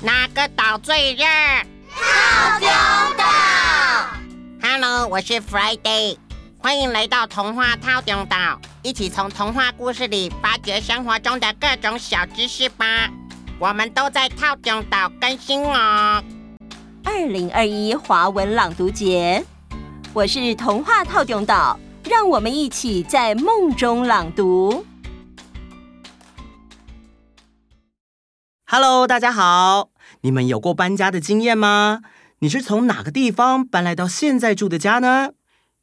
哪个岛最热？套丁岛。Hello，我是 Friday，欢迎来到童话套丁岛，一起从童话故事里发掘生活中的各种小知识吧。我们都在套丁岛更新哦。二零二一华文朗读节，我是童话套丁岛，让我们一起在梦中朗读。Hello，大家好！你们有过搬家的经验吗？你是从哪个地方搬来到现在住的家呢？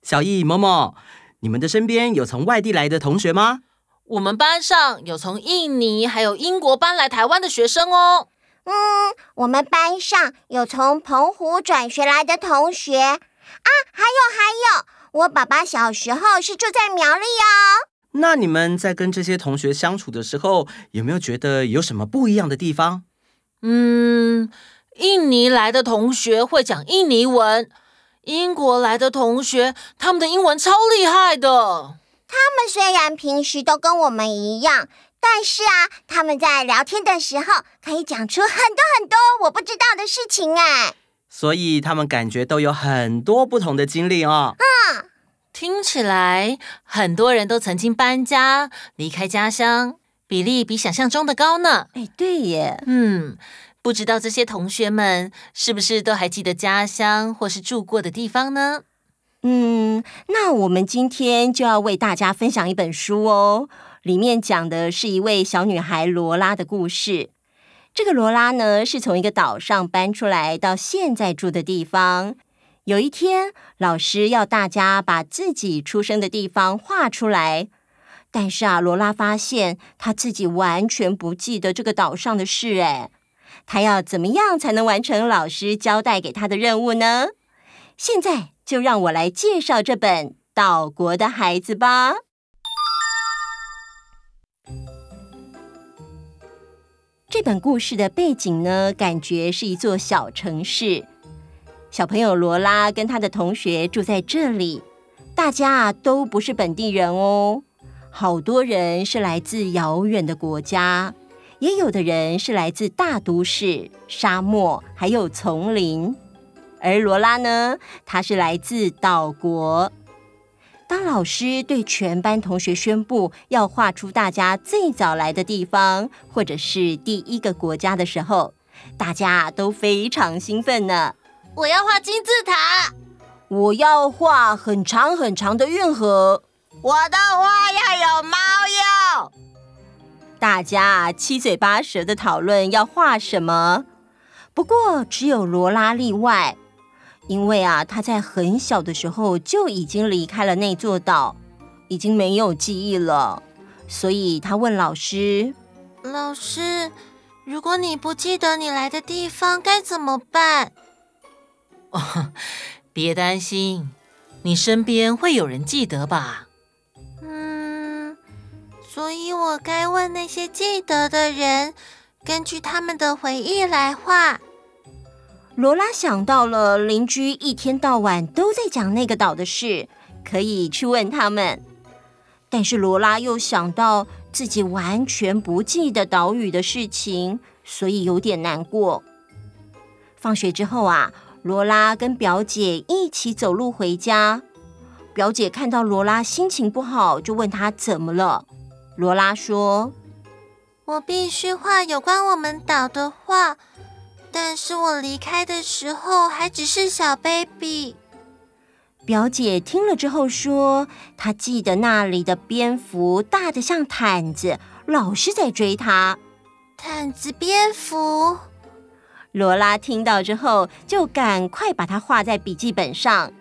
小易、某某，你们的身边有从外地来的同学吗？我们班上有从印尼还有英国搬来台湾的学生哦。嗯，我们班上有从澎湖转学来的同学啊，还有还有，我爸爸小时候是住在苗栗哦。那你们在跟这些同学相处的时候，有没有觉得有什么不一样的地方？嗯，印尼来的同学会讲印尼文，英国来的同学他们的英文超厉害的。他们虽然平时都跟我们一样，但是啊，他们在聊天的时候可以讲出很多很多我不知道的事情哎。所以他们感觉都有很多不同的经历哦。嗯。听起来很多人都曾经搬家离开家乡，比例比想象中的高呢。哎，对耶。嗯，不知道这些同学们是不是都还记得家乡或是住过的地方呢？嗯，那我们今天就要为大家分享一本书哦，里面讲的是一位小女孩罗拉的故事。这个罗拉呢，是从一个岛上搬出来到现在住的地方。有一天，老师要大家把自己出生的地方画出来，但是啊，罗拉发现他自己完全不记得这个岛上的事。哎，他要怎么样才能完成老师交代给他的任务呢？现在就让我来介绍这本《岛国的孩子》吧。这本故事的背景呢，感觉是一座小城市。小朋友罗拉跟他的同学住在这里，大家都不是本地人哦，好多人是来自遥远的国家，也有的人是来自大都市、沙漠还有丛林。而罗拉呢，他是来自岛国。当老师对全班同学宣布要画出大家最早来的地方，或者是第一个国家的时候，大家都非常兴奋呢。我要画金字塔，我要画很长很长的运河，我的画要有猫哟。大家七嘴八舌的讨论要画什么，不过只有罗拉例外，因为啊，他在很小的时候就已经离开了那座岛，已经没有记忆了，所以他问老师：“老师，如果你不记得你来的地方，该怎么办？” 别担心，你身边会有人记得吧？嗯，所以我该问那些记得的人，根据他们的回忆来画。罗拉想到了邻居一天到晚都在讲那个岛的事，可以去问他们。但是罗拉又想到自己完全不记得岛屿的事情，所以有点难过。放学之后啊。罗拉跟表姐一起走路回家，表姐看到罗拉心情不好，就问她怎么了。罗拉说：“我必须画有关我们岛的画，但是我离开的时候还只是小 baby。”表姐听了之后说：“她记得那里的蝙蝠大的像毯子，老是在追她。毯子蝙蝠。”罗拉听到之后，就赶快把它画在笔记本上。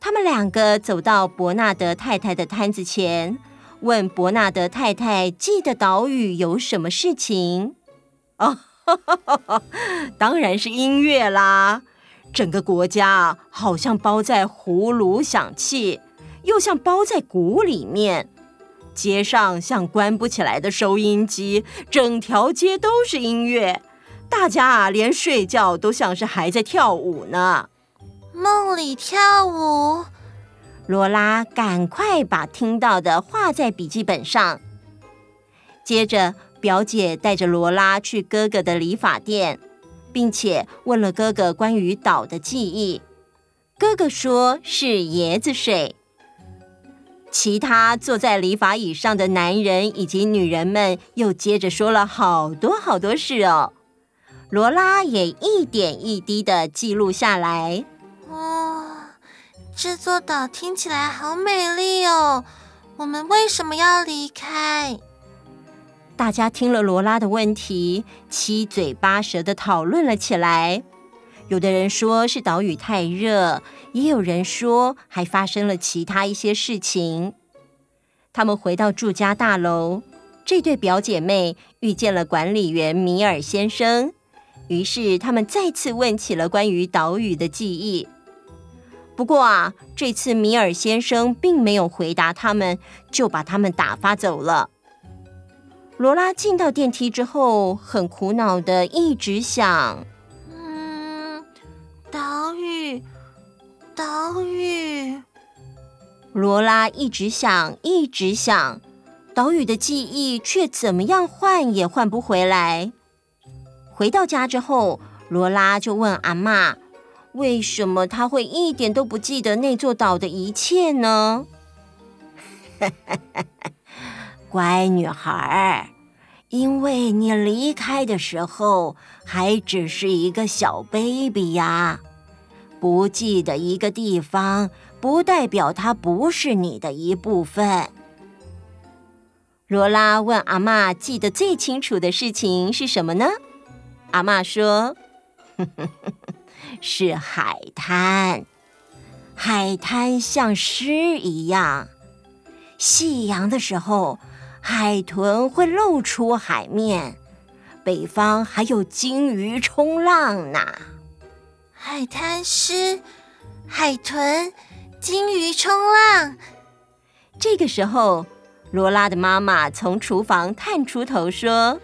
他们两个走到伯纳德太太的摊子前，问伯纳德太太记得岛屿有什么事情。哦，当然是音乐啦！整个国家好像包在葫芦响器，又像包在鼓里面。街上像关不起来的收音机，整条街都是音乐。大家啊，连睡觉都像是还在跳舞呢。梦里跳舞，罗拉赶快把听到的画在笔记本上。接着，表姐带着罗拉去哥哥的理发店，并且问了哥哥关于岛的记忆。哥哥说是椰子水。其他坐在理发椅上的男人以及女人们又接着说了好多好多事哦。罗拉也一点一滴的记录下来。哇，这座岛听起来好美丽哦！我们为什么要离开？大家听了罗拉的问题，七嘴八舌的讨论了起来。有的人说是岛屿太热，也有人说还发生了其他一些事情。他们回到住家大楼，这对表姐妹遇见了管理员米尔先生，于是他们再次问起了关于岛屿的记忆。不过啊，这次米尔先生并没有回答他们，就把他们打发走了。罗拉进到电梯之后，很苦恼的一直想：“嗯，岛屿，岛屿。”罗拉一直想，一直想，岛屿的记忆却怎么样换也换不回来。回到家之后，罗拉就问阿妈：“为什么他会一点都不记得那座岛的一切呢？” 乖女孩，因为你离开的时候还只是一个小 baby 呀，不记得一个地方，不代表它不是你的一部分。罗拉问阿妈：“记得最清楚的事情是什么呢？”阿妈说：“ 是海滩，海滩像诗一样，夕阳的时候。”海豚会露出海面，北方还有鲸鱼冲浪呢。海滩诗，海豚，鲸鱼冲浪。这个时候，罗拉的妈妈从厨房探出头说：“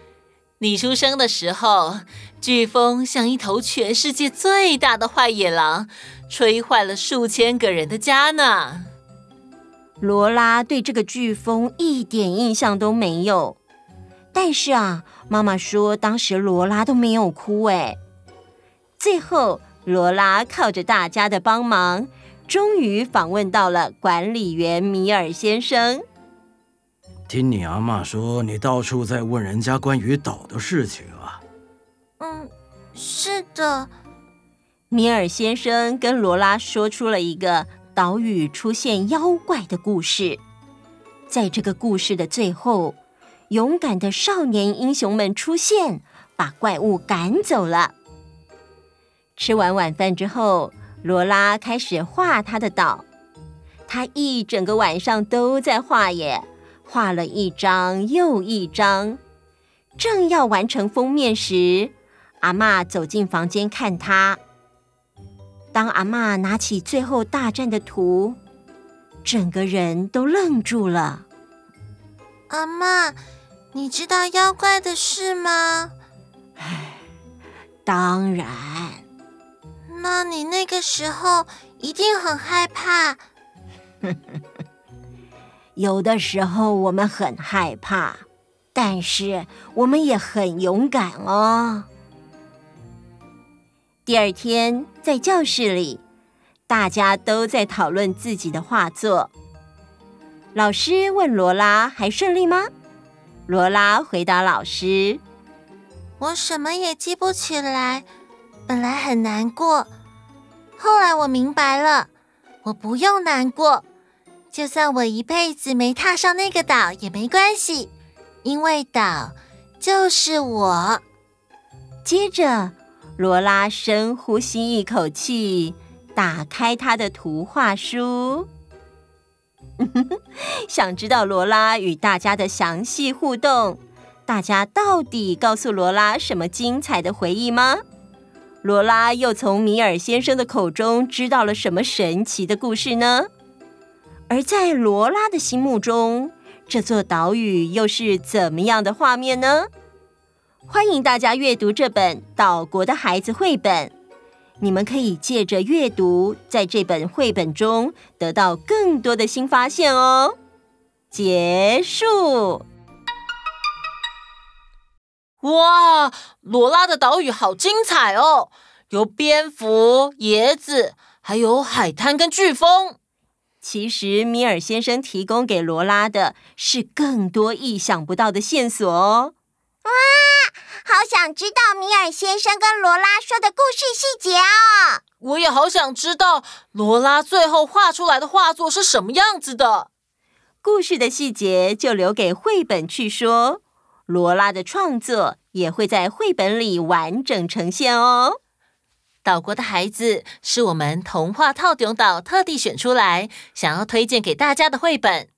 你出生的时候，飓风像一头全世界最大的坏野狼，吹坏了数千个人的家呢。”罗拉对这个飓风一点印象都没有，但是啊，妈妈说当时罗拉都没有哭哎。最后，罗拉靠着大家的帮忙，终于访问到了管理员米尔先生。听你阿妈说，你到处在问人家关于岛的事情啊？嗯，是的。米尔先生跟罗拉说出了一个。岛屿出现妖怪的故事，在这个故事的最后，勇敢的少年英雄们出现，把怪物赶走了。吃完晚饭之后，罗拉开始画他的岛。他一整个晚上都在画耶，画了一张又一张。正要完成封面时，阿妈走进房间看他。当阿妈拿起最后大战的图，整个人都愣住了。阿妈，你知道妖怪的事吗？唉，当然。那你那个时候一定很害怕。有的时候我们很害怕，但是我们也很勇敢哦。第二天，在教室里，大家都在讨论自己的画作。老师问罗拉：“还顺利吗？”罗拉回答老师：“我什么也记不起来，本来很难过，后来我明白了，我不用难过，就算我一辈子没踏上那个岛也没关系，因为岛就是我。”接着。罗拉深呼吸一口气，打开他的图画书。想知道罗拉与大家的详细互动？大家到底告诉罗拉什么精彩的回忆吗？罗拉又从米尔先生的口中知道了什么神奇的故事呢？而在罗拉的心目中，这座岛屿又是怎么样的画面呢？欢迎大家阅读这本《岛国的孩子》绘本，你们可以借着阅读，在这本绘本中得到更多的新发现哦。结束。哇，罗拉的岛屿好精彩哦！有蝙蝠、椰子，还有海滩跟飓风。其实米尔先生提供给罗拉的是更多意想不到的线索哦。哇，好想知道米尔先生跟罗拉说的故事细节哦！我也好想知道罗拉最后画出来的画作是什么样子的。故事的细节就留给绘本去说。罗拉的创作也会在绘本里完整呈现哦。岛国的孩子是我们童话套顶岛特地选出来，想要推荐给大家的绘本。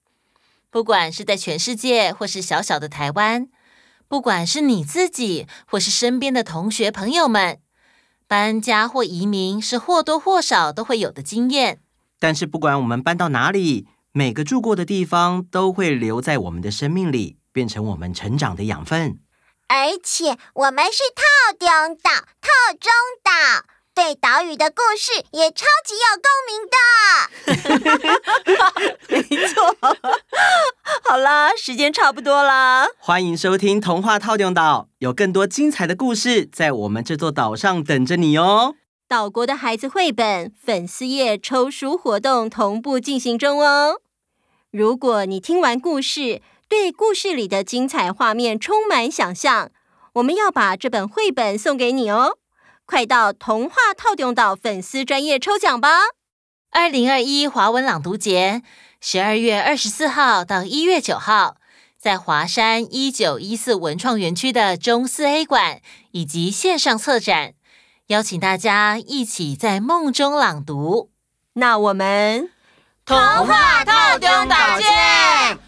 不管是在全世界，或是小小的台湾，不管是你自己，或是身边的同学朋友们，搬家或移民是或多或少都会有的经验。但是不管我们搬到哪里，每个住过的地方都会留在我们的生命里。变成我们成长的养分，而且我们是套顶岛、套中岛，对岛屿的故事也超级有共鸣的。没错，好啦，时间差不多啦，欢迎收听《童话套用岛》，有更多精彩的故事在我们这座岛上等着你哦。岛国的孩子绘本粉丝页抽书活动同步进行中哦。如果你听完故事，对故事里的精彩画面充满想象，我们要把这本绘本送给你哦！快到童话套用岛粉丝专业抽奖吧！二零二一华文朗读节，十二月二十四号到一月九号，在华山一九一四文创园区的中四 A 馆以及线上策展，邀请大家一起在梦中朗读。那我们童话套用岛见。